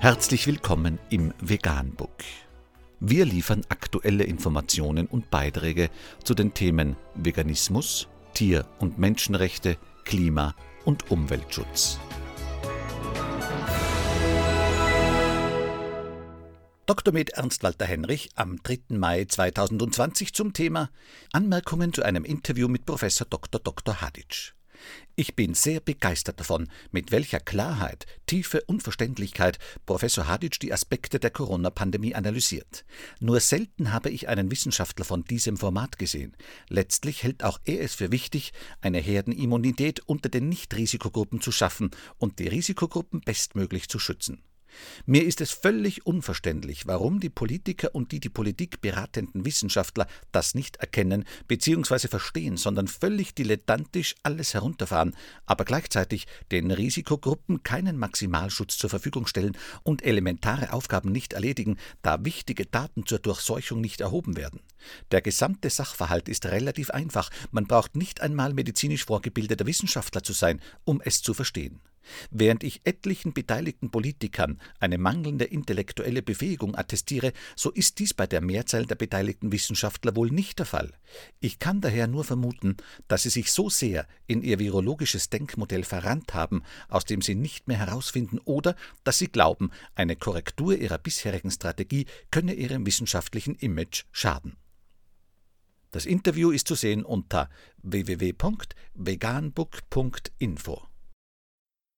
Herzlich willkommen im Veganbook. Wir liefern aktuelle Informationen und Beiträge zu den Themen Veganismus, Tier- und Menschenrechte, Klima- und Umweltschutz. Dr. Med Ernst Walter Henrich am 3. Mai 2020 zum Thema Anmerkungen zu einem Interview mit Professor Dr. Dr. Hadic. Ich bin sehr begeistert davon, mit welcher Klarheit, Tiefe und Verständlichkeit Professor Hadic die Aspekte der Corona-Pandemie analysiert. Nur selten habe ich einen Wissenschaftler von diesem Format gesehen. Letztlich hält auch er es für wichtig, eine Herdenimmunität unter den Nicht-Risikogruppen zu schaffen und die Risikogruppen bestmöglich zu schützen. Mir ist es völlig unverständlich, warum die Politiker und die die Politik beratenden Wissenschaftler das nicht erkennen bzw. verstehen, sondern völlig dilettantisch alles herunterfahren, aber gleichzeitig den Risikogruppen keinen Maximalschutz zur Verfügung stellen und elementare Aufgaben nicht erledigen, da wichtige Daten zur Durchseuchung nicht erhoben werden. Der gesamte Sachverhalt ist relativ einfach, man braucht nicht einmal medizinisch vorgebildeter Wissenschaftler zu sein, um es zu verstehen. Während ich etlichen beteiligten Politikern eine mangelnde intellektuelle Befähigung attestiere, so ist dies bei der Mehrzahl der beteiligten Wissenschaftler wohl nicht der Fall. Ich kann daher nur vermuten, dass sie sich so sehr in ihr virologisches Denkmodell verrannt haben, aus dem sie nicht mehr herausfinden, oder dass sie glauben, eine Korrektur ihrer bisherigen Strategie könne ihrem wissenschaftlichen Image schaden. Das Interview ist zu sehen unter www.veganbook.info.